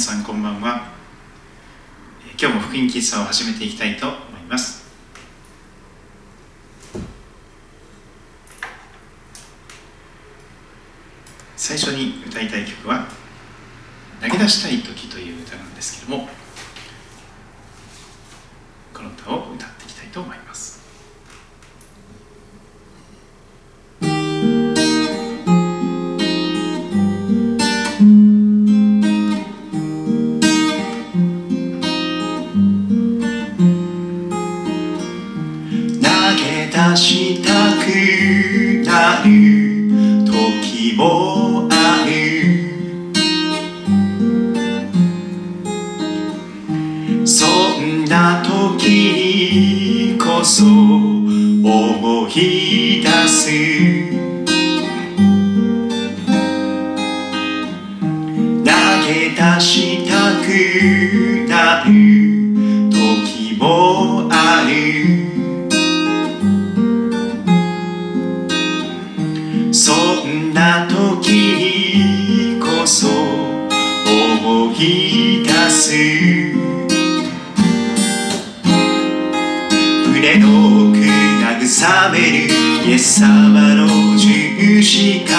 皆さんこんばんは。今日も福音喫茶を始めていきたいと覚める。イエス様の十字架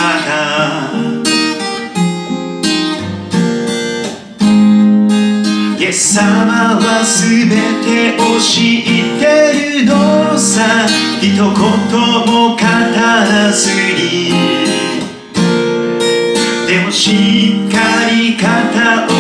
イエス様は全てを知ってるのさ。一言も語らずに。でもしっかり語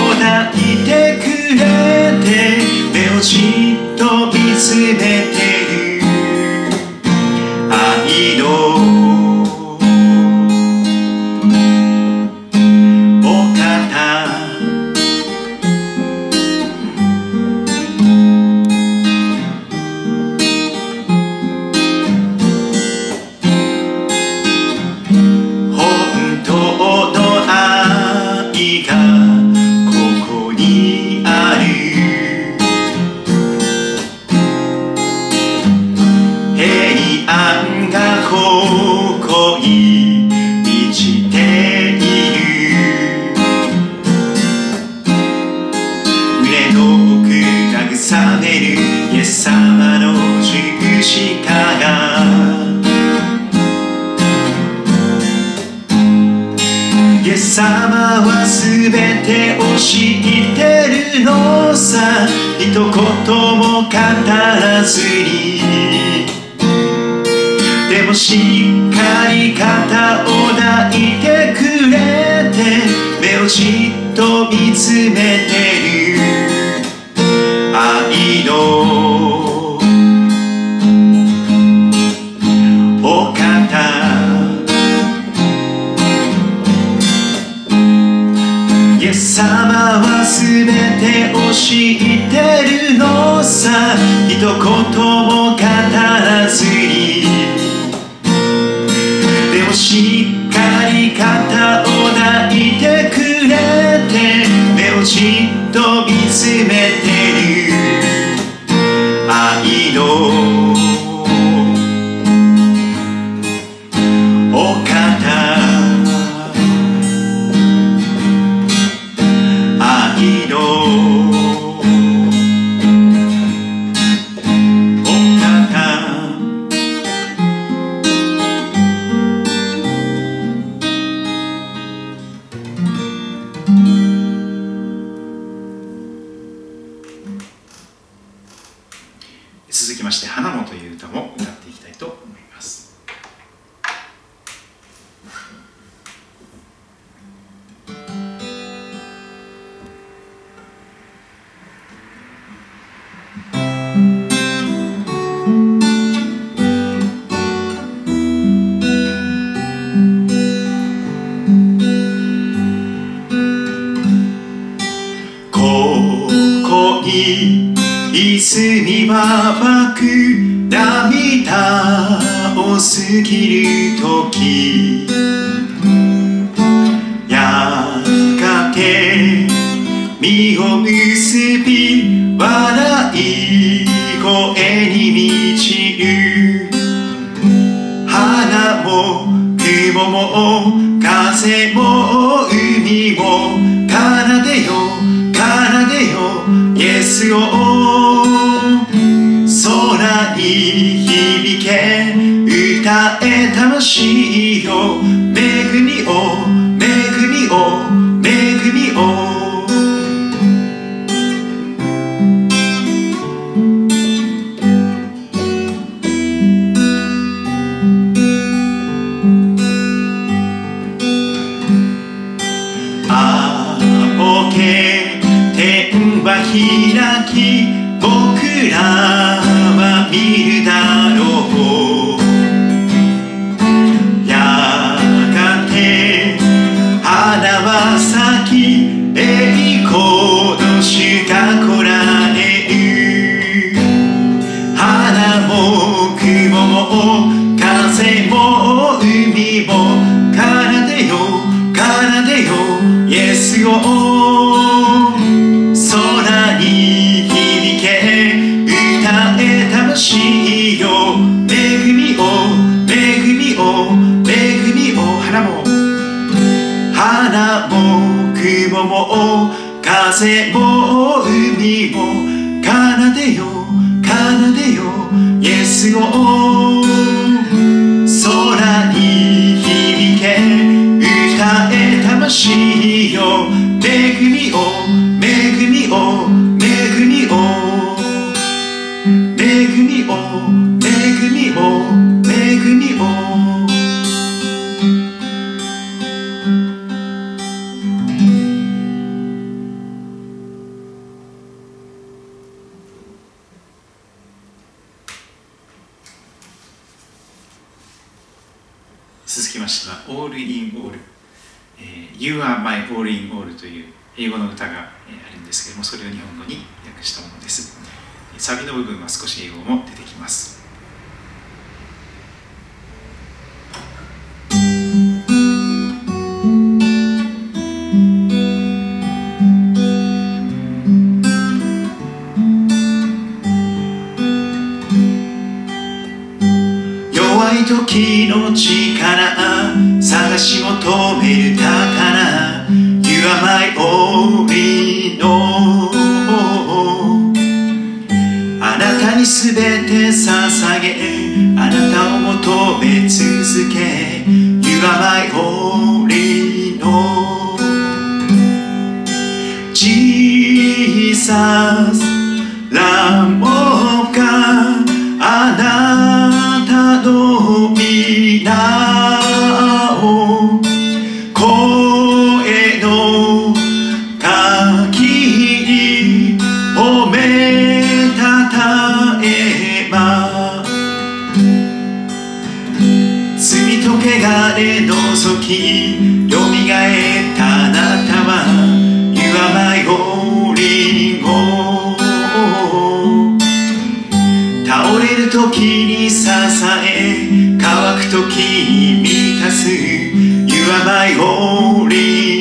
て教えてるのさ。一言もも雲も風も海も奏でよ奏でよイエスを空に響け歌え魂よ。You are my all i n all という英語の歌があるんですけれども、それを日本語に訳したものです。サビの部分は少し英語も出てきます。弱い時の力探し求める宝 You are my only no あなたにすべて捧げあなたを求め続け You are my only no Jesus ラモかあなたの皆を頼り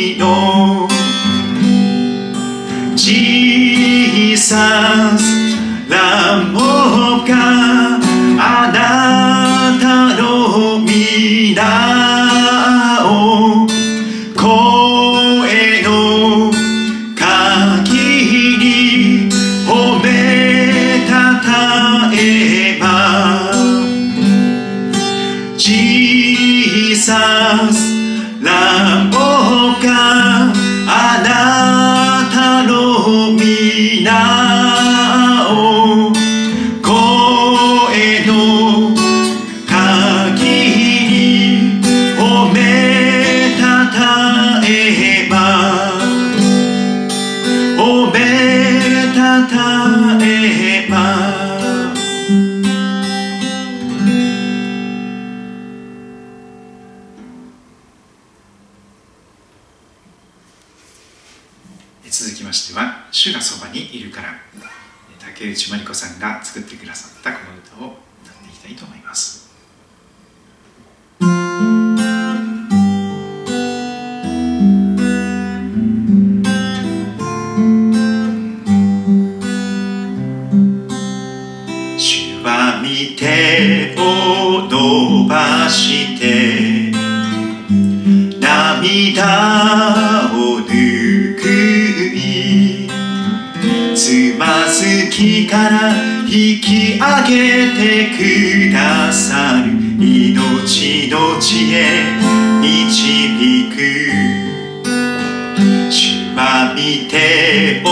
は見てを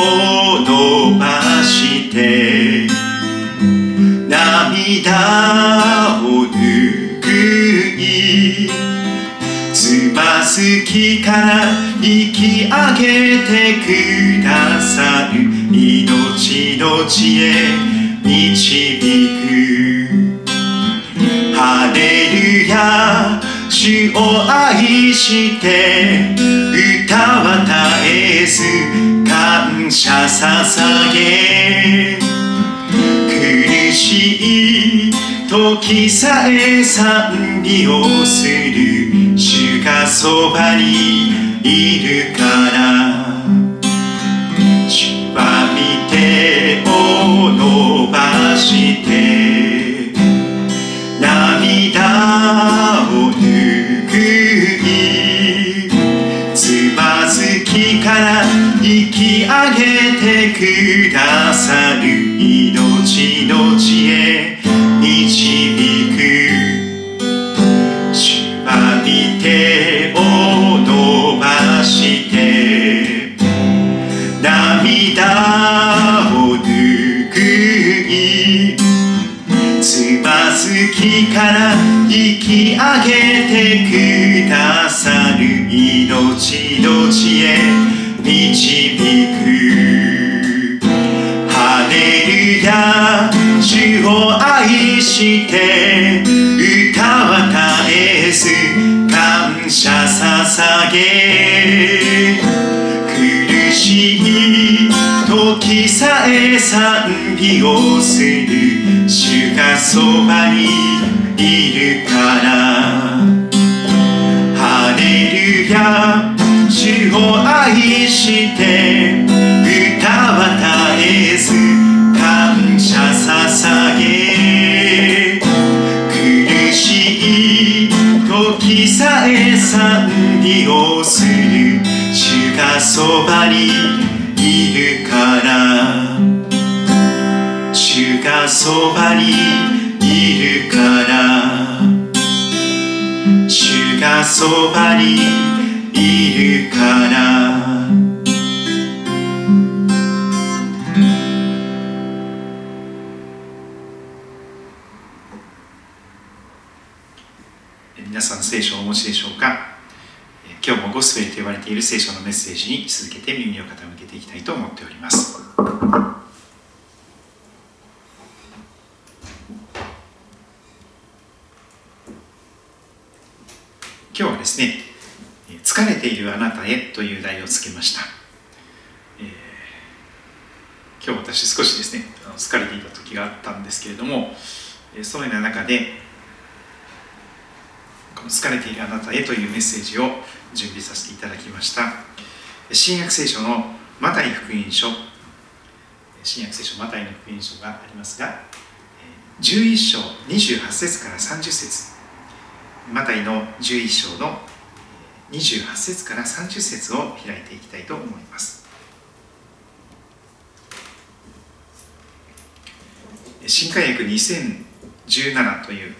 伸ばして涙を拭いつまずきから引き上げてくださる命の地へ導く。ハレルヤ主を愛して歌は絶えず感謝捧げ。苦しい時さえ賛美をする主がそばにいるから。主は見てを伸ばして。涙くださる命の地へ導く主は見てを伸ばして。涙を拭いつまずきから引き上げてくださる命の地へレルヤ主を愛して歌は絶えず感謝捧げ。苦しい時さえ賛美をする主がそばにいるから。ハレルヤ主を愛して賛美をする主がそばにいるから主がそばにいるから。主がそばにいるから。ペルと呼ばれている聖書のメッセージに続けて耳を傾けていきたいと思っております。今日はですね疲れているあなたへという題をつけました、えー今日私少しですね疲れていた時があったんですけれどもそのような中でこの疲れているあなたへというメッセージを準備させていただきました。新約聖書のマタイ福音書。新約聖書マタイの福音書がありますが11章28節から30節。マタイの11章の28節から30節を開いていきたいと思います。新海訳2017という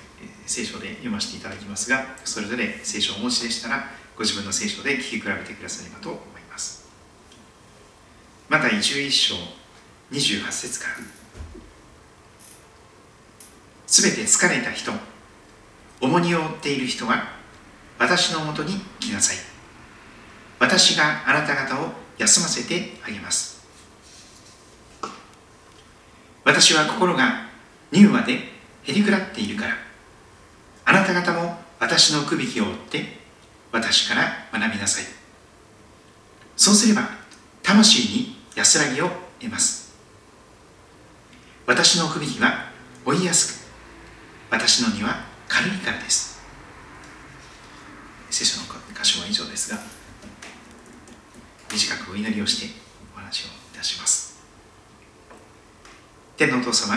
聖書で読ませていただきますがそれぞれ聖書をお持ちでしたらご自分の聖書で聞き比べてくださればと思います。マタイ11章28節から。すべて疲れた人重荷を負っている人は私のもとに来なさい。私があなた方を休ませてあげます。私は心が柔和でへりくらっているから。あなた方も私のくびきを追って私から学びなさい。そうすれば魂に安らぎを得ます。私のくびきは追いやすく私の荷は軽いからです。聖書の箇所は以上ですが短くお祈りをしてお話をいたします。天のお父様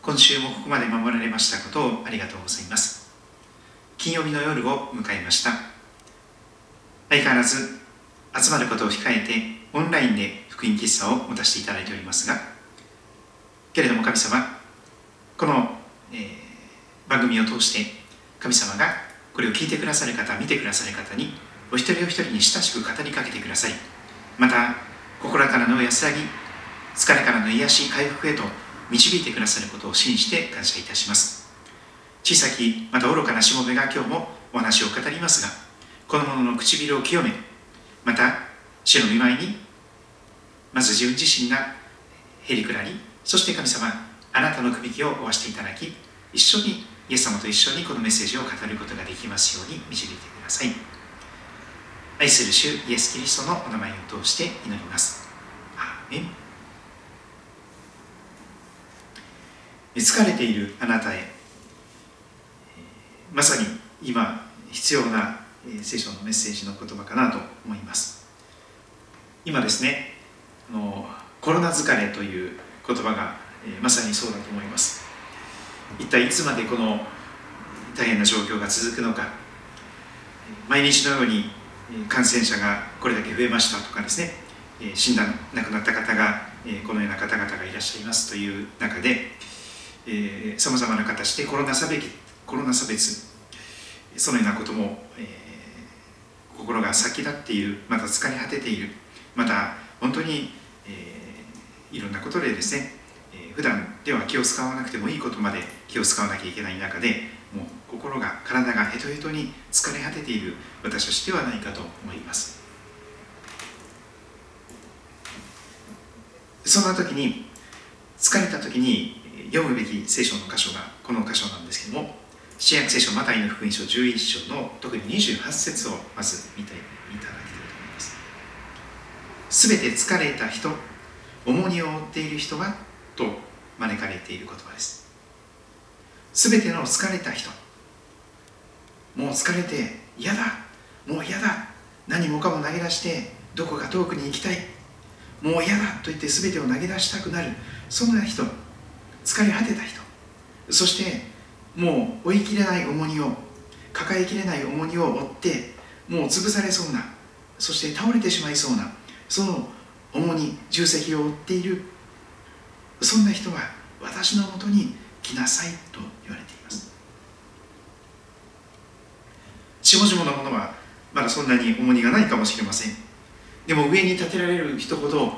今週もここまで守られましたことをありがとうございます。金曜日の夜を迎えました。相変わらず集まることを控えてオンラインで福音喫茶を持たせていただいておりますがけれども神様この、えー、番組を通して神様がこれを聞いてくださる方見てくださる方にお一人お一人に親しく語りかけてください。また心からの安らぎ疲れからの癒し回復へと導いてくださることを信じて感謝いたします。小さきまた愚かなしもべが今日もお話を語りますがこの者の唇を清めまた主の見舞いにまず自分自身がへりくらりそして神様あなたの首輝を負わしていただき一緒にイエス様と一緒にこのメッセージを語ることができますように導いてください。愛する主イエス・キリストのお名前を通して祈ります。アーメン。疲れているあなたへまさに今必要な聖書のメッセージの言葉かなと思います。今ですねあのコロナ疲れという言葉がまさにそうだと思います。一体いつまでこの大変な状況が続くのか。毎日のように感染者がこれだけ増えましたとかですね。死んだ亡くなった方がこのような方々がいらっしゃいますという中でさまざまな形でコロナ差別コロナ差別。そのようなことも、えー、心が先立っている。また疲れ果てている。また本当に、えー、いろんなことでですね、えー、普段では気を使わなくてもいいことまで気を使わなきゃいけない中でもう心が体がヘトヘトに疲れ果てている。私たちではないかと思います。そんな時に疲れた時に読むべき聖書の箇所がこの箇所なんですけども新約聖書マタイの福音書11章の特に28節をまず見ていただきたいと思います。すべて疲れた人重荷を負っている人はと招かれている言葉です。すべての疲れた人。もう疲れて嫌だ。もう嫌だ。何もかも投げ出してどこか遠くに行きたい。もう嫌だと言って全てを投げ出したくなる。そんな人。疲れ果てた人。そしてもう追いきれない重荷を抱えきれない重荷を負ってもう潰されそうなそして倒れてしまいそうなその重荷重責を負っているそんな人は私のもとに来なさいと言われています。下々のものはまだそんなに重荷がないかもしれません。でも上に立てられる人ほど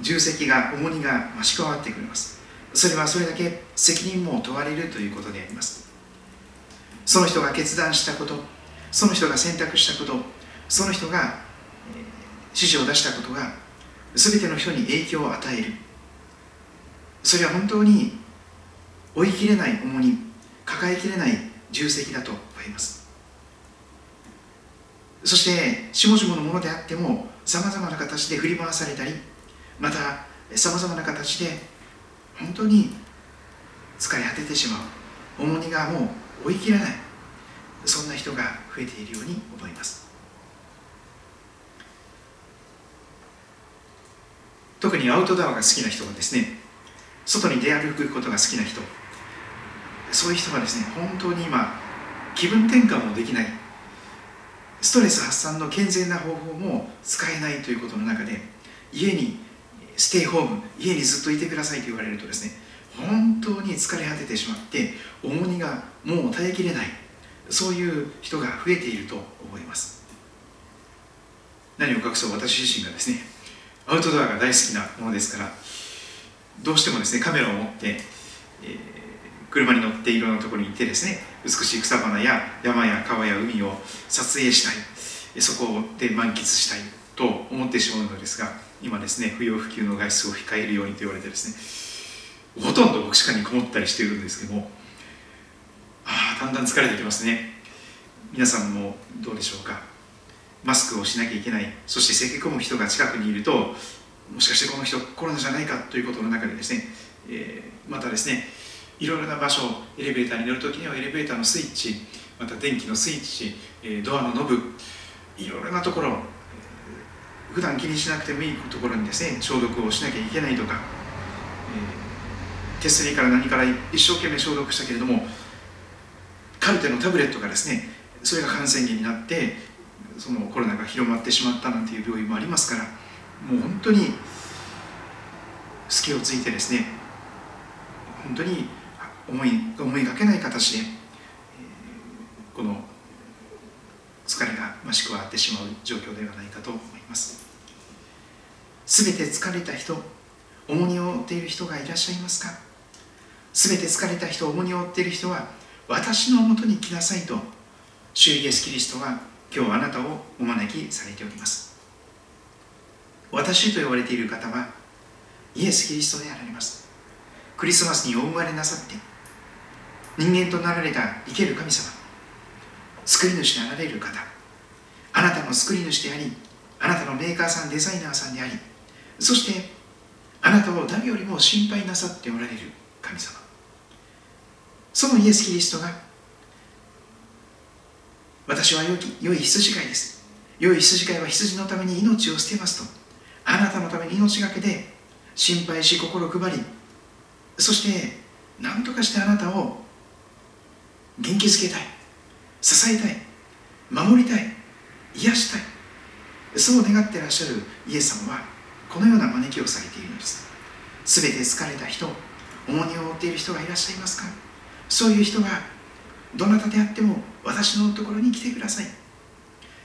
重責が重荷が増し加わってくれます。それはそれだけ責任も問われるということであります。その人が決断したことその人が選択したことその人が指示を出したことが全ての人に影響を与える。それは本当に追いきれない重荷抱えきれない重責だと思います。そして下々のものであってもさまざまな形で振り回されたりまたさまざまな形で本当に疲れ果ててしまう。重荷がもう追い切らない。そんな人が増えているように思います。特にアウトドアが好きな人はですね外に出歩くことが好きな人。そういう人はですね本当に今気分転換もできない。ストレス発散の健全な方法も使えないということの中で家にステイホーム家にずっといてくださいと言われるとですね本当に疲れ果ててしまって重荷がもう耐えきれない。そういう人が増えていると思います。何を隠そう私自身がですねアウトドアが大好きなものですからどうしてもですねカメラを持って、えー、車に乗っていろんなところに行ってですね美しい草花や山や川や海を撮影したい。そこで満喫したいと思ってしまうのですが今ですね不要不急の外出を控えるようにと言われてですねほとんど牧師館にこもったりしているんですけどもああだんだん疲れてきますね。皆さんもどうでしょうか。マスクをしなきゃいけない。そして咳き込む人が近くにいるともしかしてこの人コロナじゃないかということの中でですね、えー、またですねいろいろな場所エレベーターに乗るときにはエレベーターのスイッチまた電気のスイッチドアのノブいろいろなところ普段気にしなくてもいいところにですね消毒をしなきゃいけないとか、えー、手すりから何から一生懸命消毒したけれどもカルテのタブレットがですねそれが感染源になってそのコロナが広まってしまったなんていう病院もありますからもう本当に隙をついてですね本当に思い思いがけない形で、えー、この疲れが増し加わってしまう状況ではないかと思います。すべて疲れた人重荷を負っている人がいらっしゃいますか？すべて疲れた人重荷を負っている人は私のもとに来なさいと主イエス・キリストは今日あなたをお招きされております。私と呼ばれている方はイエス・キリストであられます。クリスマスにお生まれなさって人間となられた生ける神様救い主であられる方あなたの救い主でありあなたのメーカーさんデザイナーさんでありそしてあなたを誰よりも心配なさっておられる神様。そのイエス・キリストが私は良き良い羊飼いです。良い羊飼いは羊のために命を捨てますとあなたのために命がけで心配し心配りそして何とかしてあなたを元気づけたい支えたい守りたい癒したいそう願ってらっしゃるイエス様はこのような招きをされているのです。すべて疲れた人重荷を負っている人がいらっしゃいますか？そういう人がどなたであっても私のところに来てください。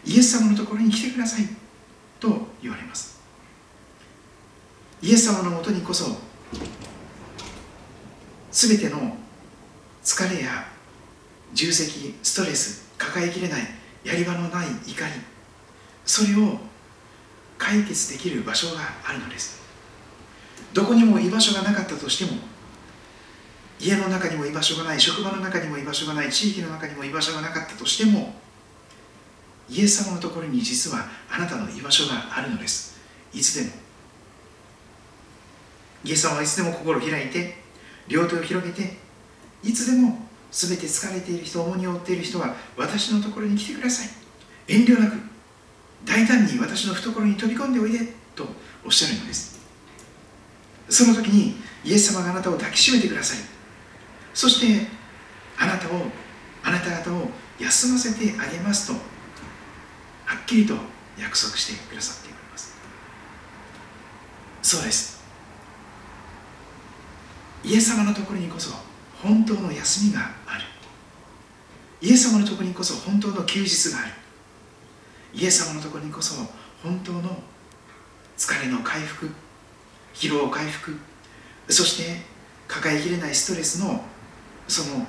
イエス様のところに来てください。と言われます。イエス様のもとにこそ全ての疲れや重責ストレス抱えきれないやり場のない怒りそれを解決できる場所があるのです。どこにも居場所がなかったとしても家の中にも居場所がない職場の中にも居場所がない地域の中にも居場所がなかったとしてもイエス様のところに実はあなたの居場所があるのです。いつでも。イエス様はいつでも心を開いて両手を広げていつでも全て疲れている人重荷を負っている人は私のところに来てください。遠慮なく。大胆に私の懐に飛び込んでおいでとおっしゃるのです。その時にイエス様があなたを抱きしめてください。そしてあなたをあなた方を休ませてあげますとはっきりと約束してくださっております。そうです。イエス様のところにこそ本当の休みがある。イエス様のところにこそ本当の休日がある。イエス様のところにこそ本当の疲れの回復疲労回復そして抱えきれないストレスのその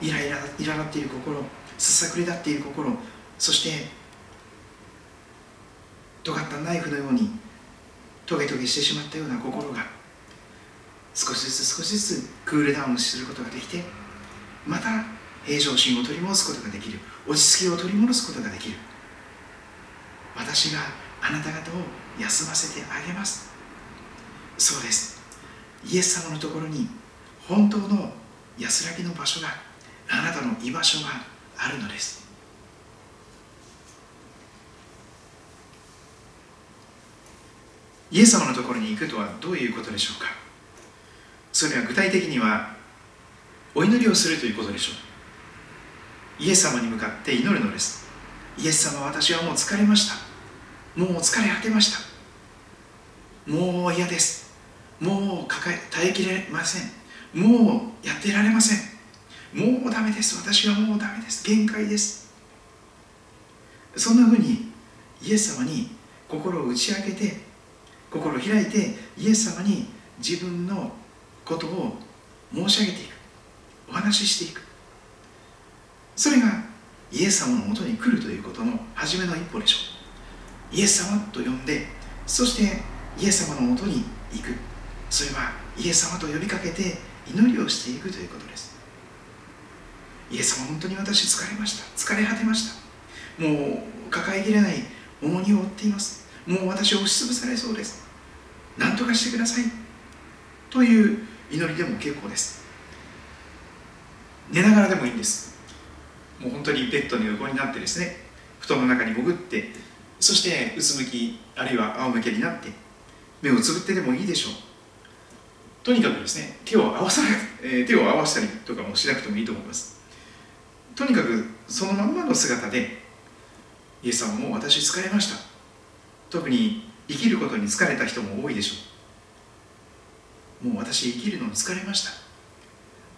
イライライラっている心ささくれ立っている心そして尖ったナイフのようにトゲトゲしてしまったような心が少しずつ少しずつクールダウンすることができてまた平常心を取り戻すことができる落ち着きを取り戻すことができる。私があなた方を休ませてあげます。そうです。イエス様のところに本当の安らぎの場所があなたの居場所があるのです。イエス様のところに行くとはどういうことでしょうか？それは具体的にはお祈りをするということでしょう。イエス様に向かって祈るのです。イエス様私はもう疲れました。もう疲れ果てました。もう嫌です。もう抱え耐えきれません。もうやってられません。もうダメです。私はもうダメです。限界です。そんなふうにイエス様に心を打ち明けて心を開いてイエス様に自分のことを申し上げていく。お話ししていく。それがイエス様のもとに来るということの初めの一歩でしょう。イエス様と呼んでそしてイエス様のもとに行く。それはイエス様と呼びかけて祈りをしていくということです。イエス様本当に私疲れました。疲れ果てました。もう抱えきれない重荷を負っています。もう私を押しつぶされそうです。何とかしてください。という祈りでも結構です。寝ながらでもいいんです。もう本当にベッドに横になってですね布団の中に潜ってそしてうつむきあるいは仰向けになって目をつぶってでもいいでしょう。とにかくですね手を合わさな、えー、手を合わせたりとかもしなくてもいいと思います。とにかくそのまんまの姿でイエス様も私疲れました。特に生きることに疲れた人も多いでしょう。もう私生きるのに疲れました。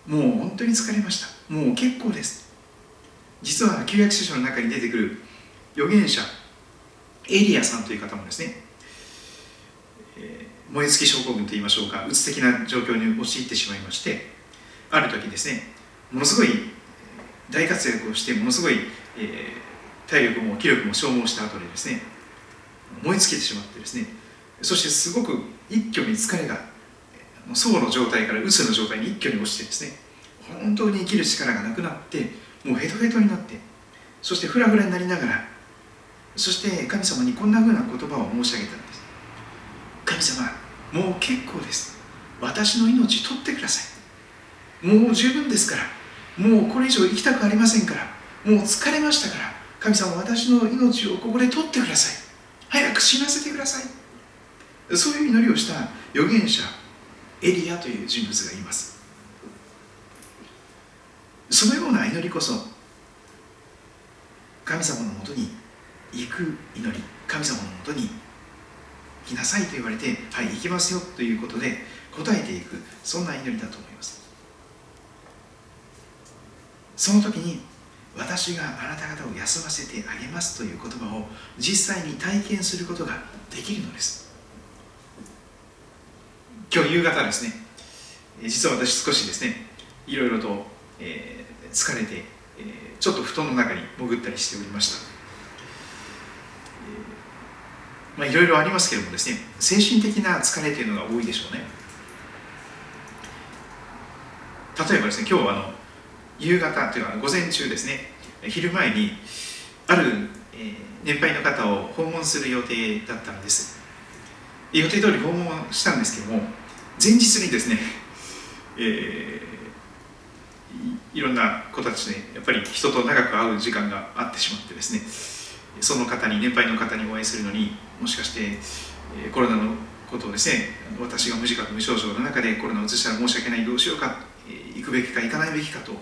もう本当に疲れました。もう結構です。実は旧約聖書の中に出てくる預言者エリアさんという方もですね、えー、燃え尽き症候群といいましょうかうつ的な状況に陥ってしまいましてある時ですねものすごい大活躍をしてものすごい、えー、体力も気力も消耗した後でですね燃え尽きてしまってですねそしてすごく一挙に疲れが層の状態からうつの状態に一挙に落ちてですね本当に生きる力がなくなってもうヘトヘトになってそしてフラフラになりながらそして神様にこんなふうな言葉を申し上げたんです。神様もう結構です。私の命取ってください。もう十分ですから。もうこれ以上生きたくありませんから。もう疲れましたから。神様私の命をここで取ってください。早く死なせてください。そういう祈りをした預言者エリアという人物がいます。そのような祈りこそ神様のもとに行く祈り神様のもとに来なさいと言われてはい行きますよということで答えていくそんな祈りだと思います。その時に私があなた方を休ませてあげますという言葉を実際に体験することができるのです。今日夕方ですね実は私少しですねいろいろと、えー、疲れて、えー、ちょっと布団の中に潜ったりしておりました、えー、まあいろいろありますけれどもですね精神的な疲れというのが多いでしょうね。例えばですね今日はあの夕方というか午前中ですね。昼前にある、えー、年配の方を訪問する予定だったんです。予定通り訪問したんですけども前日にですね、えー、いろんな子たちねやっぱり人と長く会う時間があってしまってですねその方に年配の方にお会いするのにもしかして、コロナのことをですね私が無自覚無症状の中でコロナを移したら申し訳ないどうしようか、行くべきか行かないべきかと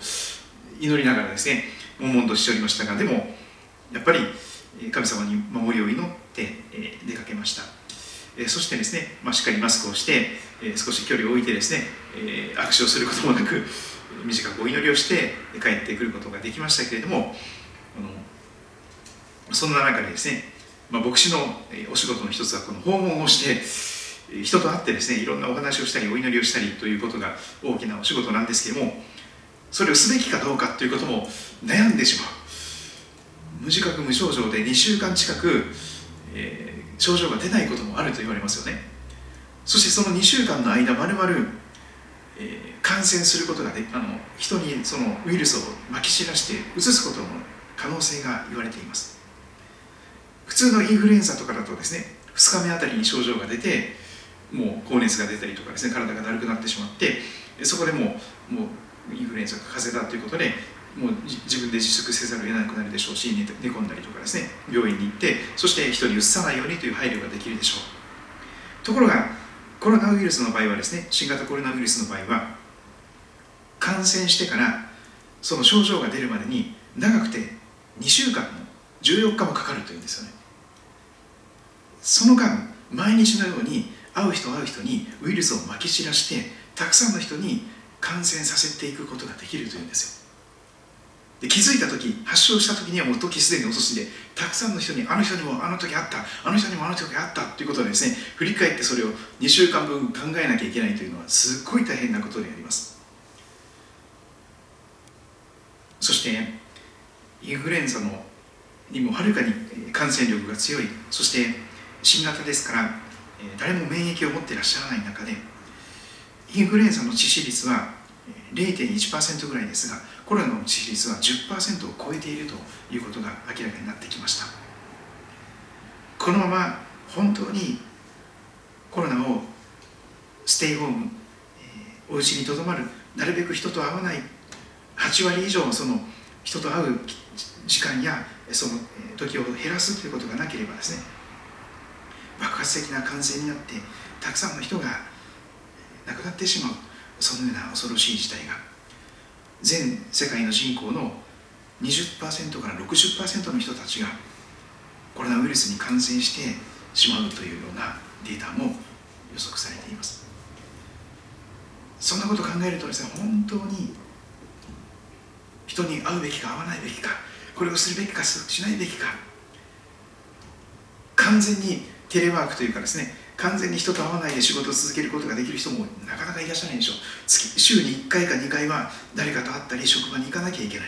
祈りながらですね悶々としておりましたがでもやっぱり神様に守りを祈って出かけました。そしてですね、まあ、しっかりマスクをして少し距離を置いてですね握手をすることもなく短くお祈りをして帰ってくることができましたけれどもそんな中でですね、まあ、牧師のお仕事の一つはこの訪問をして人と会ってですねいろんなお話をしたりお祈りをしたりということが大きなお仕事なんですけどもそれをすべきかどうかということも悩んでしまう。無自覚無症状で2週間近く、えー、症状が出ないこともあると言われますよね。そしてその2週間の間まるまる感染することがであの人にそのウイルスをまき散らして移すことの可能性が言われています。普通のインフルエンザとかだとですね2日目あたりに症状が出てもう高熱が出たりとかですね体がだるくなってしまってそこでもうもうインフルエンザか風邪だということでもう自分で自粛せざるを得なくなるでしょうし寝込んだりとかですね病院に行ってそして人にうつさないようにという配慮ができるでしょう。ところがコロナウイルスの場合はですね新型コロナウイルスの場合は感染してからその症状が出るまでに長くて2週間も14日もかかるというんですよね。その間毎日のように会う人会う人にウイルスをまき散らしてたくさんの人に感染させていくことができるというんですよ。で気づいた時発症した時にはもう時すでに遅しでたくさんの人にあの人にもあの時あったあの人にもあの時あったということでですね振り返ってそれを2週間分考えなきゃいけないというのはすっごい大変なことであります。そしてインフルエンザのにもはるかに感染力が強い。そして新型ですから誰も免疫を持っていらっしゃらない中でインフルエンザの致死率は0.1%ぐらいですがコロナの致死率は10%を超えているということが明らかになってきました。このまま本当にコロナをステイホーム、えー、お家にとどまるなるべく人と会わない8割以上その人と会う時間やその時を減らすということがなければですね爆発的な感染になってたくさんの人が亡くなってしまうそのような恐ろしい事態が。全世界の人口の20%から60%の人たちがコロナウイルスに感染してしまうというようなデータも予測されています。そんなことを考えるとですね本当に人に会うべきか会わないべきかこれをするべきかしないべきか完全にテレワークというかですね完全に人と会わないで仕事を続けることができる人もなかなかいらっしゃらないでしょう。月週に1回か2回は誰かと会ったり職場に行かなきゃいけない。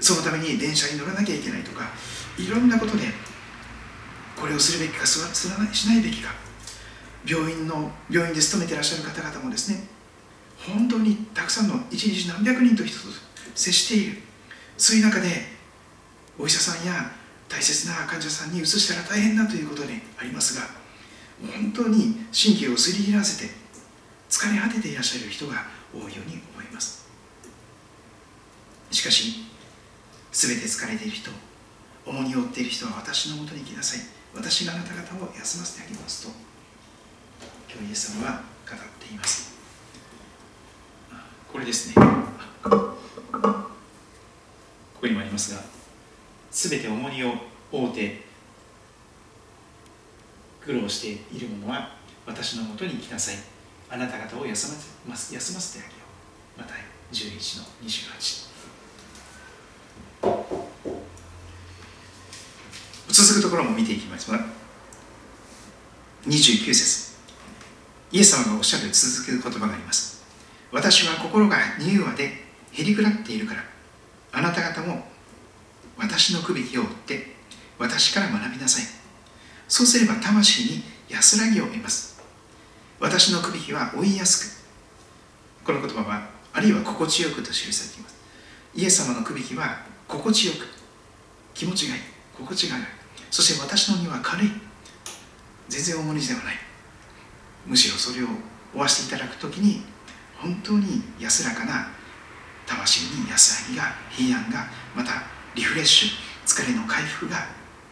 そのために電車に乗らなきゃいけないとかいろんなことでこれをするべきかすらないしないべきか。病院の病院で勤めていらっしゃる方々もですね本当にたくさんの一日何百人と人と接している。そういう中でお医者さんや大切な患者さんに移したら大変だということでありますが本当に神経をすり切らせて疲れ果てていらっしゃる人が多いように思います。しかし全て疲れている人重荷を負っている人は私のもとに来なさい。私があなた方を休ませてあげますと今日イエス様は語っています。これですね。ここにもありますが全て重荷を負うて苦労している者は私のもとに来なさい。あなた方を休ませます休ませてあげよう。また11の28続くところも見ていきます。が29節。イエス様がおっしゃる続く言葉があります。私は心が柔和でへりくらっているから。あなた方も私のくびきを追って私から学びなさい。そうすれば魂に安らぎを得ます。私のくびきは追いやすく。この言葉はあるいは心地よくと記されています。イエス様のくびきは心地よく。気持ちがいい。心地がいい。そして私の荷は軽い。全然重荷ではない。むしろそれを負わせていただく時に本当に安らかな魂に安らぎが平安がまたリフレッシュ疲れの回復が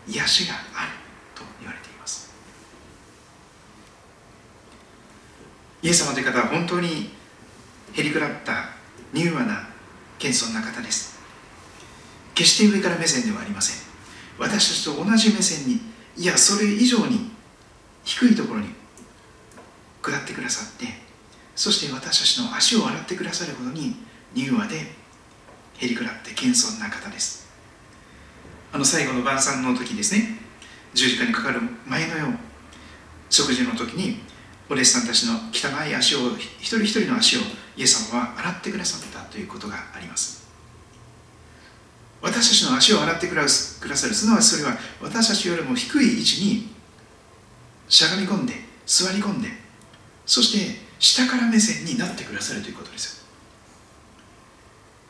癒しがあると言われています。イエス様という方は本当にへりくらった柔和な謙遜な方です。決して上から目線ではありません。私たちと同じ目線にいやそれ以上に低いところに下ってくださってそして私たちの足を洗ってくださるほどに柔和でへりくらって謙遜な方です。あの最後の晩餐の時ですね。十字架にかかる前のよう。食事の時にお弟子さんたちの汚い足を一人一人の足をイエス様は洗ってくださったということがあります。私たちの足を洗ってくださるすなわちそれは私たちよりも低い位置にしゃがみ込んで座り込んでそして下から目線になってくださるということです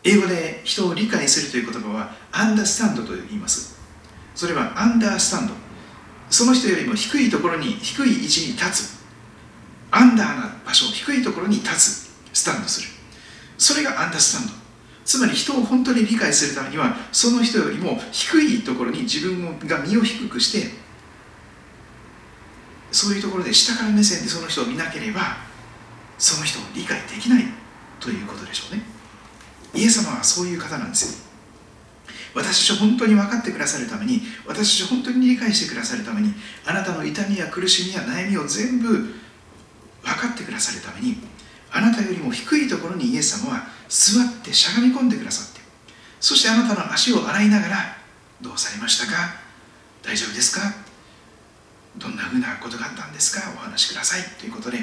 英語で人を理解するという言葉はアンダースタンドと言います。それはアンダースタンド。その人よりも低いところに低い位置に立つ。アンダーな場所低いところに立つ。スタンドする。それがアンダースタンド。つまり人を本当に理解するためにはその人よりも低いところに自分が身を低くしてそういうところで下から目線でその人を見なければその人を理解できないということでしょうね。イエス様はそういう方なんですよ。私たちを本当に分かってくださるために私たちを本当に理解してくださるためにあなたの痛みや苦しみや悩みを全部分かってくださるためにあなたよりも低いところにイエス様は座ってしゃがみ込んでくださってそしてあなたの足を洗いながらどうされましたか？大丈夫ですか？どんなふうなことがあったんですか？お話しください。ということで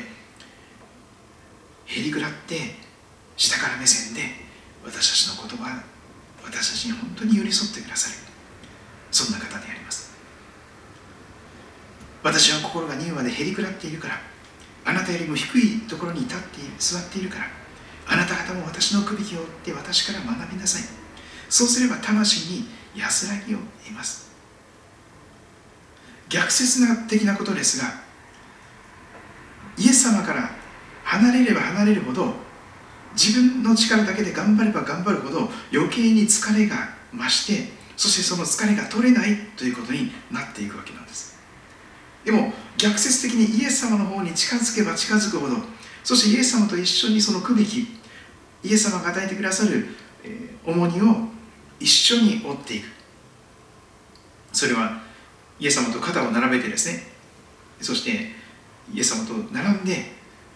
へりくらって下から目線で私たちの言葉私たちに本当に寄り添ってくださる。そんな方であります。私は心が柔和でへりくらっているから。あなたよりも低いところに立って座っているから。あなた方も私の首を追って私から学びなさい。そうすれば魂に安らぎを得ます。逆説な的なことですがイエス様から離れれば離れるほど自分の力だけで頑張れば頑張るほど余計に疲れが増してそしてその疲れが取れないということになっていくわけなんです。でも逆説的にイエス様の方に近づけば近づくほどそしてイエス様と一緒にその区引きイエス様が与えてくださる、え重荷を一緒に負っていく。それはイエス様と肩を並べてですね。そしてイエス様と並んで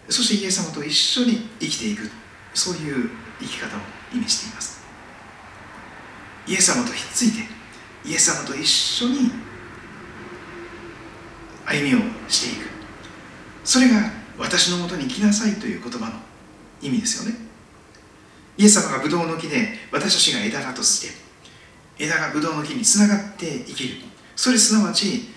そしてイエス様と一緒に生きていく。そういう生き方を意味しています。イエス様とひっついてイエス様と一緒に歩みをしていく。それが私のもとに来なさいという言葉の意味ですよね。イエス様がブドウの木で私たちが枝だとして枝がブドウの木につながって生きる。それすなわち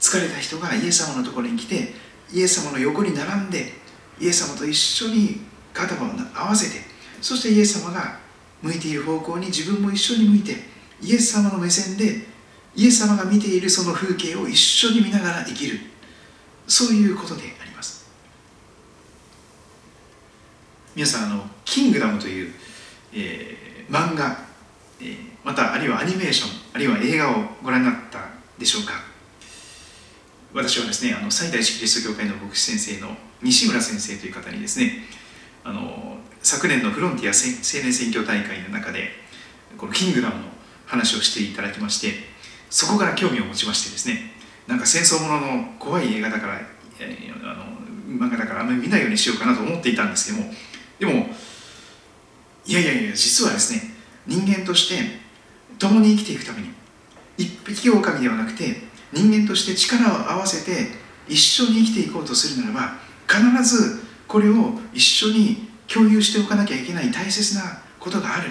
疲れた人がイエス様のところに来てイエス様の横に並んでイエス様と一緒に肩を合わせてそしてイエス様が向いている方向に自分も一緒に向いてイエス様の目線でイエス様が見ているその風景を一緒に見ながら生きる。そういうことであります。皆さんあの「キングダム」という、えー、漫画、えー、またあるいはアニメーションあるいは映画をご覧になったでしょうか。私はですねあの最大式キリスト教会の牧師先生の西村先生という方にですねあの昨年のフロンティア青年選挙大会の中でこのキングダムの話をしていただきましてそこから興味を持ちましてですねなんか戦争ものの怖い映画だからあの漫画だからあんまり見ないようにしようかなと思っていたんですけどもでもいやいやいや実はですね人間として共に生きていくために一匹狼ではなくて人間として力を合わせて一緒に生きていこうとするならば必ずこれを一緒に共有しておかなきゃいけない大切なことがある。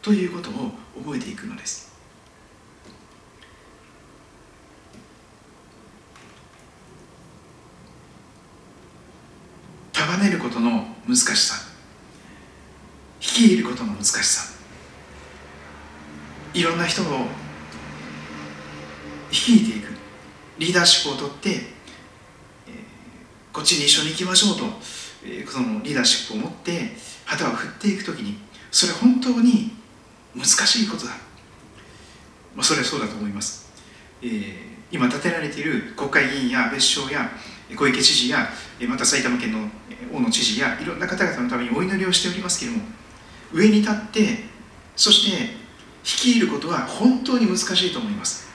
ということを覚えていくのです。束ねることの難しさ。率いることの難しさ。いろんな人を率いていく。リーダーシップをとって、こっちに一緒に行きましょうと、そのリーダーシップを持って旗を振っていく時にそれ本当に難しいことだ、まあ、それはそうだと思います、えー、今建てられている国会議員や別所や小池知事やまた埼玉県の大野知事やいろんな方々のためにお祈りをしておりますけれども上に立ってそして率いることは本当に難しいと思います。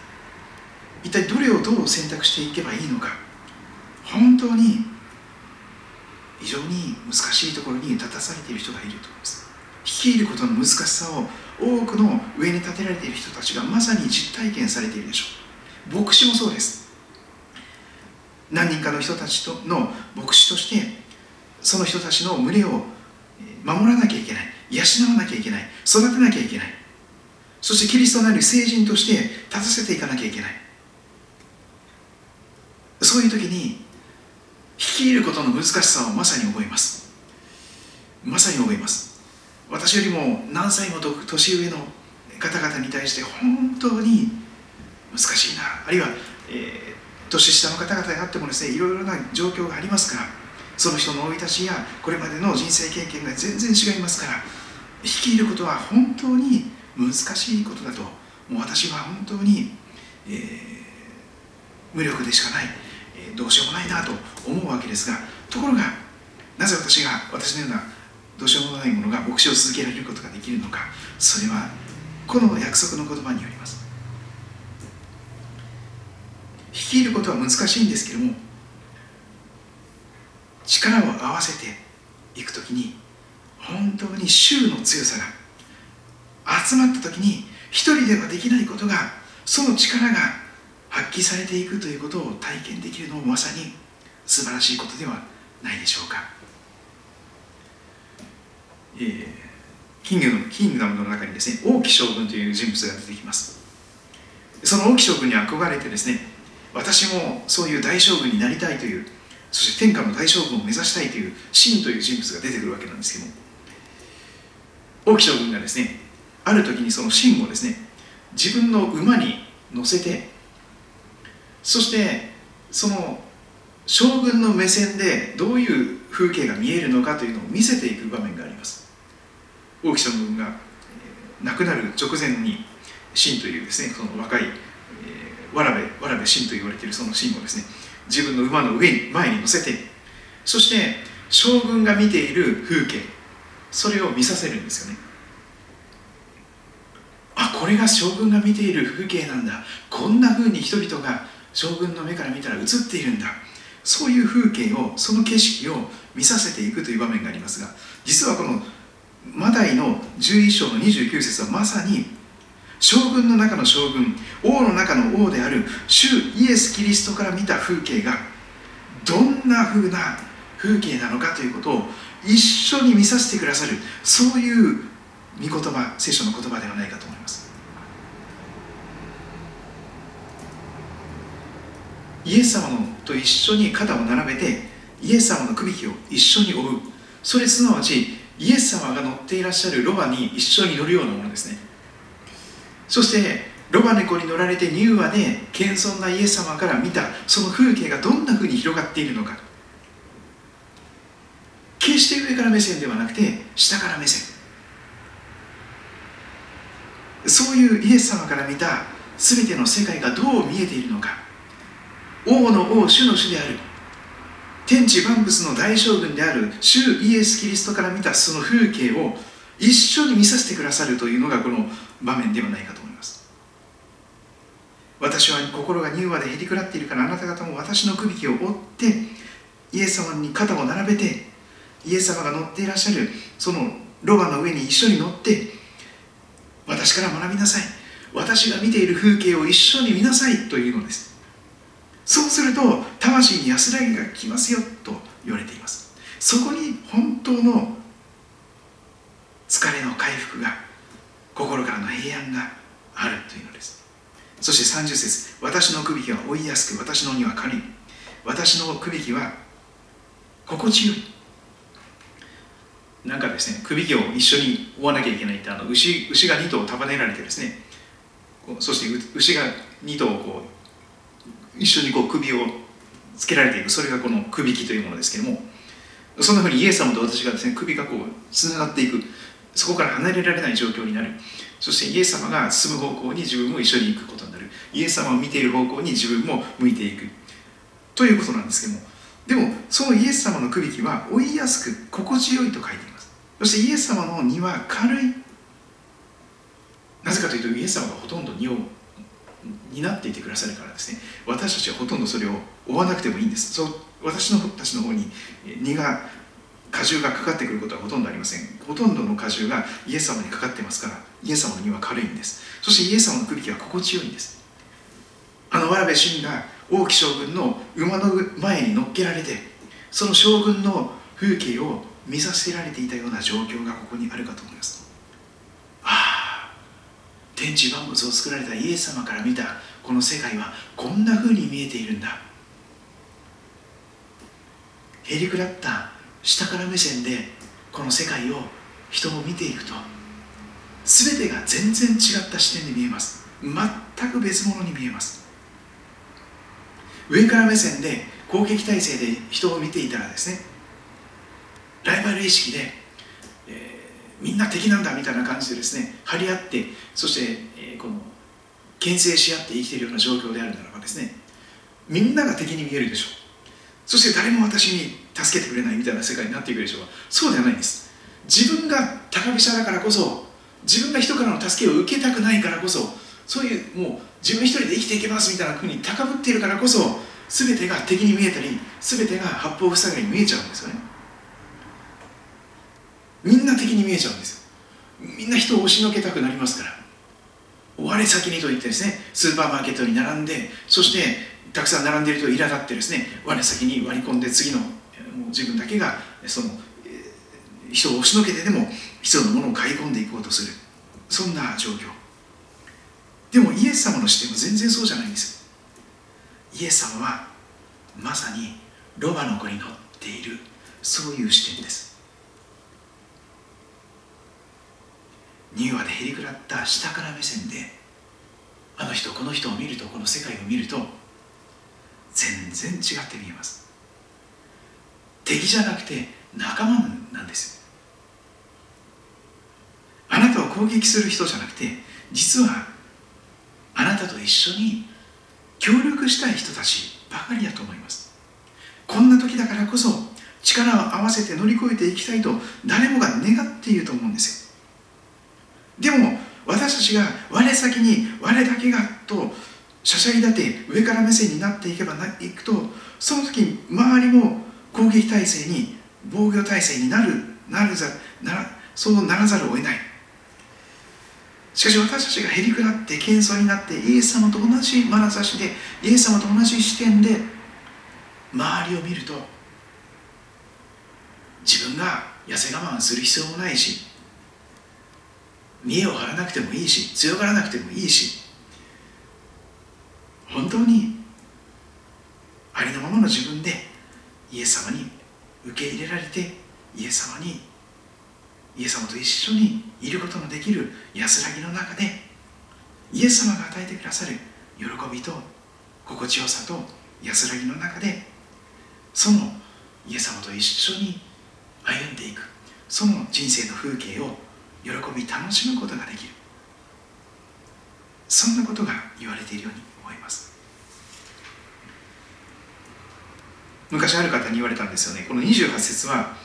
一体どれをどう選択していけばいいのか。本当に非常に難しいところに立たされている人がいると思います。率いることの難しさを多くの上に立てられている人たちがまさに実体験されているでしょう。牧師もそうです。何人かの人たちとの牧師としてその人たちの群れを守らなきゃいけない。養わなきゃいけない。育てなきゃいけない。そしてキリストなる聖人として立たせていかなきゃいけない。そういう時に率いることの難しさをまさに覚えます。まさに覚えます。私よりも何歳も年上の方々に対して本当に難しいな。あるいは、えー、年下の方々であってもですねいろいろな状況がありますからその人の生い立ちやこれまでの人生経験が全然違いますから率いることは本当に難しいことだともう私は本当に、えー、無力でしかない、どうしようもないなと思うわけですがところがなぜ私が私のようなどうしようもないものが牧師を続けられることができるのかそれはこの約束の言葉によります。率いることは難しいんですけども力を合わせていくときに本当に衆の強さが集まった時に一人ではできないことがその力が発揮されていくということを体験できるのもまさに素晴らしいことではないでしょうか、えー、キングのキングダムの中にですね王毅将軍という人物が出てきます。その王毅将軍に憧れてですね私もそういう大将軍になりたいというそして天下の大将軍を目指したいという秦という人物が出てくるわけなんですけども王毅将軍がですねある時にその秦をですね自分の馬に乗せてそしてその将軍の目線でどういう風景が見えるのかというのを見せていく場面があります。王毅将軍が亡くなる直前に秦というですねその若い、えー、わらべわらべ秦と言われているその秦をですね自分の馬の上に前に乗せてそして将軍が見ている風景それを見させるんですよね。あこれが将軍が見ている風景なんだ。こんな風に人々が将軍の目から見たら映っているんだ。そういう風景をその景色を見させていくという場面がありますが実はこのマタイの11章の29節はまさに将軍の中の将軍王の中の王である主イエス・キリストから見た風景がどんな風な風景なのかということを一緒に見させてくださるそういう御言葉聖書の言葉ではないかと思います。イエス様のと一緒に肩を並べてイエス様の首輝を一緒に追う。それすなわちイエス様が乗っていらっしゃるロバに一緒に乗るようなものですね。そしてロバ猫に乗られて乳和で謙遜なイエス様から見たその風景がどんなふうに広がっているのか。決して上から目線ではなくて下から目線。そういうイエス様から見た全ての世界がどう見えているのか。王の王主の主である。天地万物の大将軍である主イエス・キリストから見たその風景を一緒に見させてくださるというのがこの場面ではないかと思います。私は心が乳和でへりくらっているからあなた方も私の首輝を追ってイエス様に肩を並べてイエス様が乗っていらっしゃるそのロバの上に一緒に乗って私から学びなさい。私が見ている風景を一緒に見なさいというのです。そうすると魂に安らぎが来ますよと言われています。そこに本当の疲れの回復が心からの平安があるというのです。そして30節私の首輝は追いやすく私の荷は軽い私の首輝は心地よい。なんかですね首輝を一緒に追わなきゃいけないってあの牛牛が2頭束ねられてですねそして牛が2頭こう一緒にこう首をつけられていくそれがこの首輝というものですけどもそんなふうにイエス様と私がですね首がこうつながっていくそこから離れられない状況になる。そしてイエス様が進む方向に自分も一緒に行くことになる。イエス様を見ている方向に自分も向いていく。ということなんですけどもでもそのイエス様の首輝は追いやすく心地よいと書いています。そしてイエス様の荷は軽い。なぜかというとイエス様がほとんど荷を担っていてくださるからですね。私たちはほとんどそれを追わなくてもいいんです。そう私のたちの方に荷が荷重がかかってくることはほとんどありません。ほとんどの荷重がイエス様にかかってますからイエス様の荷は軽いんです。そしてイエス様の首輝は心地よいんです。あのわらべ主が王毅将軍の馬の前に乗っけられてその将軍の風景を見させられていたような状況がここにあるかと思います。天地万物を作られたイエス様から見たこの世界はこんな風に見えているんだ。へりくらった下から目線でこの世界を人を見ていくと全てが全然違った視点で見えます。全く別物に見えます。上から目線で攻撃体制で人を見ていたらですねライバル意識で、みんな敵なんだみたいな感じでですね張り合ってそして、え、この牽制し合って生きているような状況であるならばですねみんなが敵に見えるでしょう。そして誰も私に助けてくれないみたいな世界になっていくでしょう。そうではないんです。自分が高飛車だからこそ自分が人からの助けを受けたくないからこそそういうもう自分一人で生きていけますみたいなふうに高ぶっているからこそ全てが敵に見えたり全てが八方塞がりに見えちゃうんですよね。みんな敵に見えちゃうんですよ。みんな人を押しのけたくなりますから。我先にと言ってですねスーパーマーケットに並んでそしてたくさん並んでいると苛立ってですね我先に割り込んで次のもう自分だけがその人を押しのけてでも必要なものを買い込んでいこうとする。そんな状況。でもイエス様の視点は全然そうじゃないんですイエス様はまさにロバの子に乗っている。そういう視点です。乳和でへりくらった下から目線であの人この人を見るとこの世界を見ると全然違って見えます。敵じゃなくて仲間なんですあなたを攻撃する人じゃなくて実はあなたと一緒に協力したい人たちばかりだと思います。こんな時だからこそ力を合わせて乗り越えていきたいと誰もが願っていると思うんですよ。でも私たちが我先に我だけがとしゃしゃりだって上から目線になっていけばいくとその時周りも攻撃体制に防御体制になるなるざならそうならざるを得ない。しかし私たちがへりくだって謙遜になってイエス様と同じ眼差しでイエス様と同じ視点で周りを見ると自分が痩せ我慢する必要もないし見栄を張らなくてもいいし強がらなくてもいいし本当にありのままの自分でイエス様に受け入れられてイエス様にイエス様と一緒にいることのできる安らぎの中でイエス様が与えてくださる喜びと心地よさと安らぎの中でそのイエス様と一緒に歩んでいく。その人生の風景を喜び楽しむことができる。そんなことが言われているように思います。昔ある方に言われたんですよね。この28節は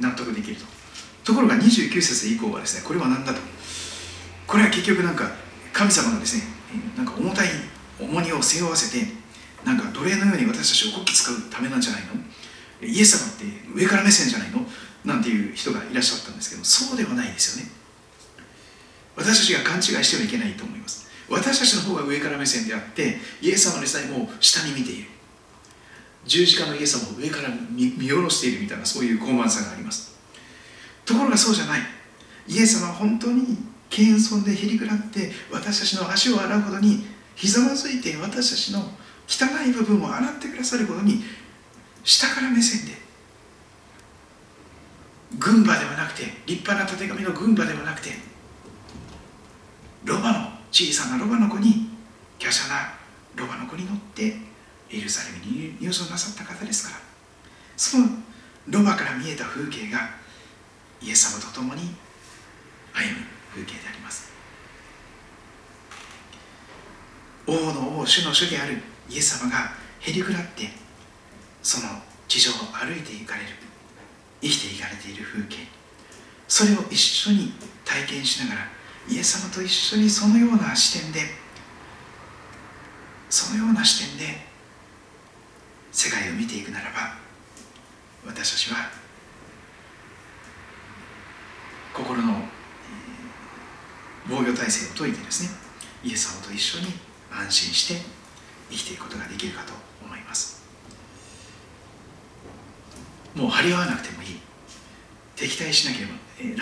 納得できると。ところが29節以降はですねこれは何だと。これは結局なんか神様がですねなんか重たい重荷を背負わせてなんか奴隷のように私たちをこき使うためなんじゃないの？イエス様って上から目線じゃないの？なんていう人がいらっしゃったんですけどそうではないですよね。私たちが勘違いしてはいけないと思います。私たちの方が上から目線であってイエス様でさえも下に見ている。十字架のイエス様を上から見下ろしているみたいなそういう傲慢さがあります。ところがそうじゃない。イエス様は本当に謙遜でへりくらって私たちの足を洗うほどにひざまずいて私たちの汚い部分を洗ってくださることに下から目線で軍馬ではなくて立派なたてがみの軍馬ではなくてロバの小さなロバの子に華奢なロバの子に乗ってエルサレムに入場なさった方ですから。そのロバから見えた風景がイエス様と共に歩む風景であります。王の王主の主であるイエス様がへりくらってその地上を歩いていかれる。生きていかれている風景。それを一緒に体験しながらイエス様と一緒にそのような視点でそのような視点で世界を見ていくならば私たちは心の防御体制を解いてですねイエス様と一緒に安心して生きていくことができるかと思いますもう張り合わなくてもいい。敵対しなければ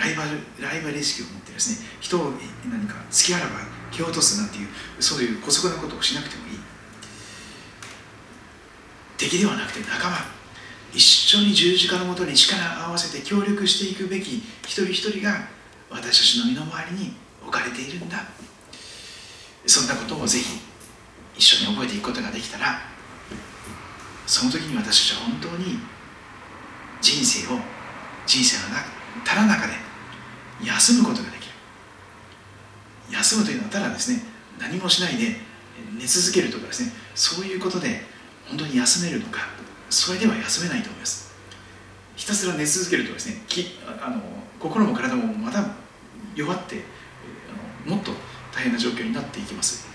ライバルライバル意識を持ってですね。人を何か突きあらば蹴落とすなんていうそういう姑息なことをしなくてもいい。敵ではなくて仲間一緒に十字架のもとに力を合わせて協力していくべき一人一人が私たちの身の回りに置かれているんだ。そんなことをぜひ一緒に覚えていくことができたらその時に私たちは本当に人生を人生のただ中で休むことができる。休むというのはただですね何もしないで寝続けるとかですねそういうことで本当に休めるのかそれでは休めないと思います。ひたすら寝続けるとですねきあの心も体もまた弱ってあのもっと大変な状況になっていきます。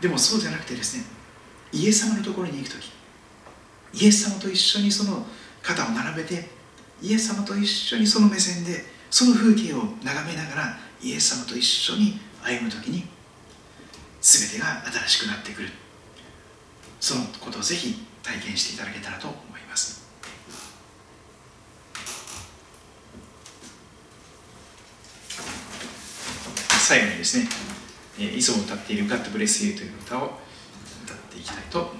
でもそうじゃなくてですねイエス様のところに行く時イエス様と一緒にその肩を並べてイエス様と一緒にその目線でその風景を眺めながらイエス様と一緒に歩む時に全てが新しくなってくる。そのことをぜひ体験していただけたらと思います。最後にですねいつも歌っている「God Bless You」という歌を歌っていきたいと思います。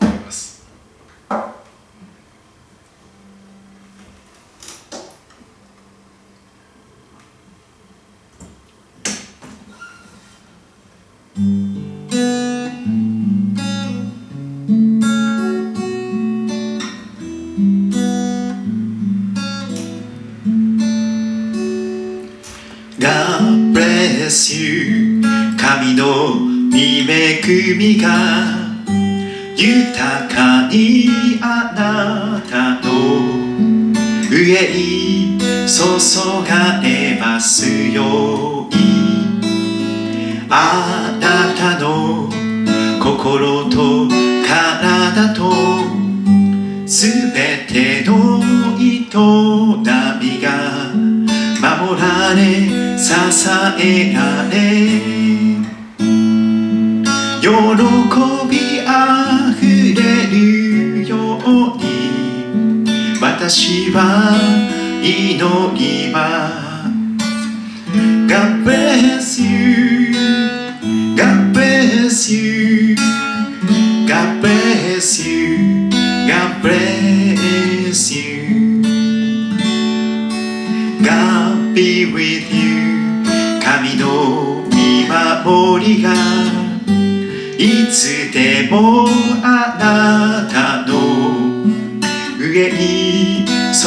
られ上に注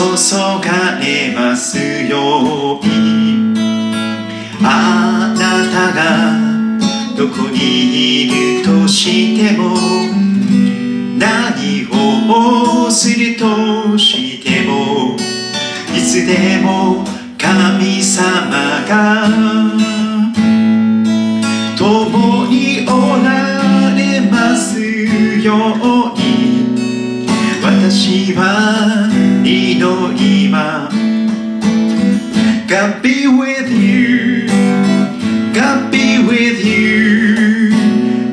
がれますように。あなたがどこにいるとしても何をするとしてもいつでも神様が共におられますように。私は祈ります God be with you God be with you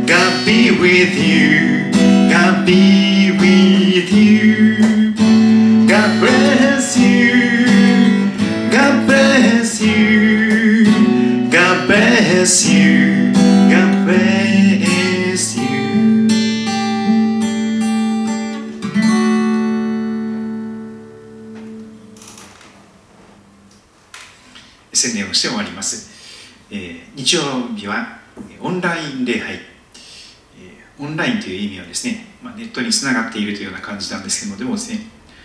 God be with you God be 日曜日はオンライン礼拝、オンラインという意味はですね、まあ、ネットにつながっているというような感じなんですけどもでもですね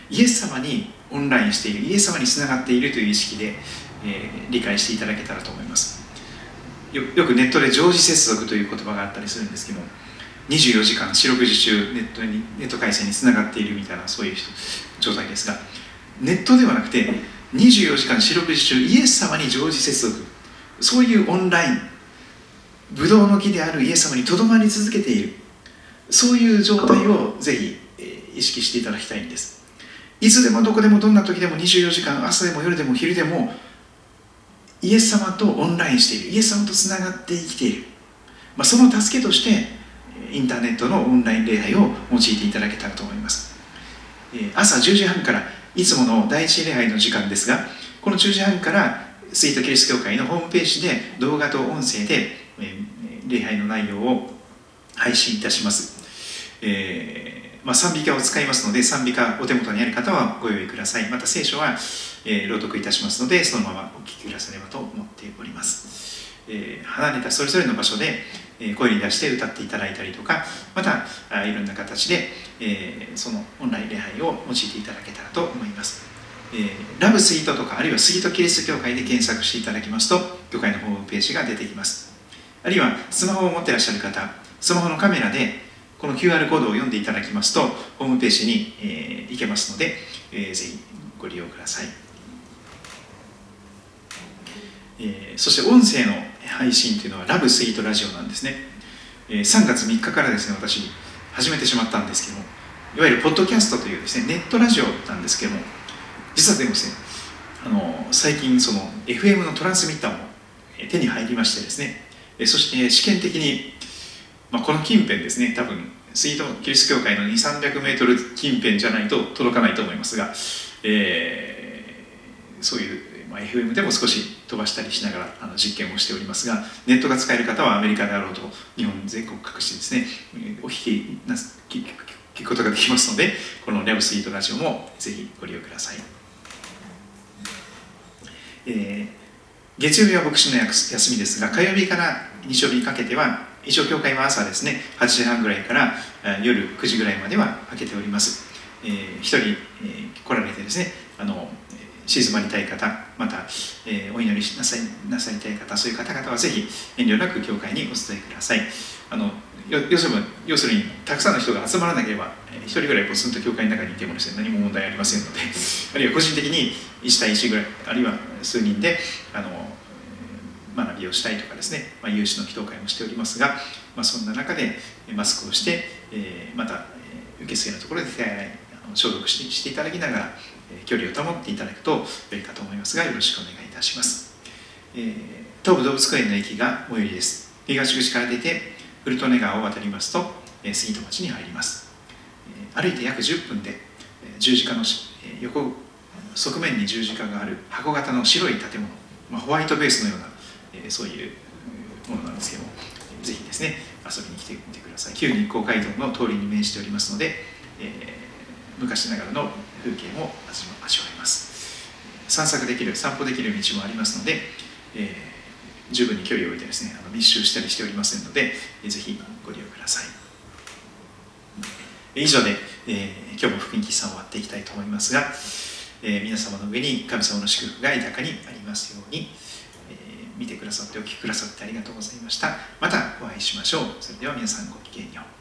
イエス様にオンラインしているイエス様につながっているという意識で、えー理解していただけたらと思います。よくネットで常時接続という言葉があったりするんですけど24時間四六時中ネットにネット回線につながっているみたいなそういう状態ですがネットではなくて24時間四六時中イエス様に常時接続。そういうオンラインブドウの木であるイエス様にとどまり続けている。そういう状態をぜひ、え意識していただきたいんです。いつでもどこでもどんな時でも24時間朝でも夜でも昼でもイエス様とオンラインしている。イエス様とつながって生きている、まあ、その助けとしてインターネットのオンライン礼拝を用いていただけたらと思います。え朝10時半からいつもの第一礼拝の時間ですがこの10時半からスイートキリスト教会のホームページで動画と音声で、え礼拝の内容を配信いたします、えーまあ、賛美歌を使いますので賛美歌お手元にある方はご用意ください。また聖書は、えー朗読いたしますのでそのままお聞きくださればと思っております、えー離れたそれぞれの場所で、え声に出して歌っていただいたりとかまたあいろんな形で、えそのオンライン礼拝を用いていただけたらと思います。えーラブスイートとかあるいはスイートキリスト教会で検索していただきますと教会のホームページが出てきます。あるいはスマホを持ってらっしゃる方スマホのカメラでこの QR コードを読んでいただきますとホームページに、えー行けますので、えーぜひご利用ください、えーそして音声の配信というのはラブスイートラジオなんですね、えー3月3日からですね私始めてしまったんですけどもいわゆるポッドキャストというですねネットラジオなんですけども実はでもですねあの最近その FM のトランスミッターも手に入りましてですね。そして試験的に、まあ、この近辺ですね。多分スイートキリスト教会の2 3 0 0メートル近辺じゃないと届かないと思いますが、えーそういう、まあ、FM でも少し飛ばしたりしながらあの実験をしておりますがネットが使える方はアメリカであろうと日本全国各地ですねお聞きなす聞く聞くことができますのでこのラブスイートラジオもぜひご利用ください、えー月曜日は牧師の休みですが火曜日から日曜日にかけては一応教会は朝ですね8時半ぐらいから夜9時ぐらいまでは開けております、えー一人、えー来られてですねあの静まりたい方また、えーお祈りなさいなさりたい方そういう方々はぜひ遠慮なく教会にお伝えください。あの要するに要するにたくさんの人が集まらなければえー一人ぐらいポツンと教会の中にいてもですね何も問題ありませんので あるいは個人的に1対1ぐらいあるいは数人であの学びをしたいとかですね、まあ、有志の祈祷会もしておりますが、まあ、そんな中でマスクをして、えーまた、えー受付のところで手洗い消毒してしていただきながら、距離を保っていただくと良いかと思いますがよろしくお願いいたします、えー、東武動物公園の駅が最寄りです。東口から出てウルトネ川を渡りますと、え、杉戸町に入ります、え、歩いて約10分で、え十字架の、え横側面に十字架がある箱型の白い建物、まあ、ホワイトベースのような、えそういうものなんですけどもぜひですね遊びに来てみてください。旧日光街道の通りに面しておりますので、え、昔ながらの風景も味わえます。散策できる散歩できる道もありますので、えー、十分に距離を置いてですねあの密集したりしておりませんので、えー、ぜひご利用ください。以上で、えー、今日も福音喫茶を終わっていきたいと思いますが、えー、皆様の上に神様の祝福が豊かにありますようにえ見てくださってお聴きくださってありがとうございました。またお会いしましょう。それでは皆さんごきげんよう。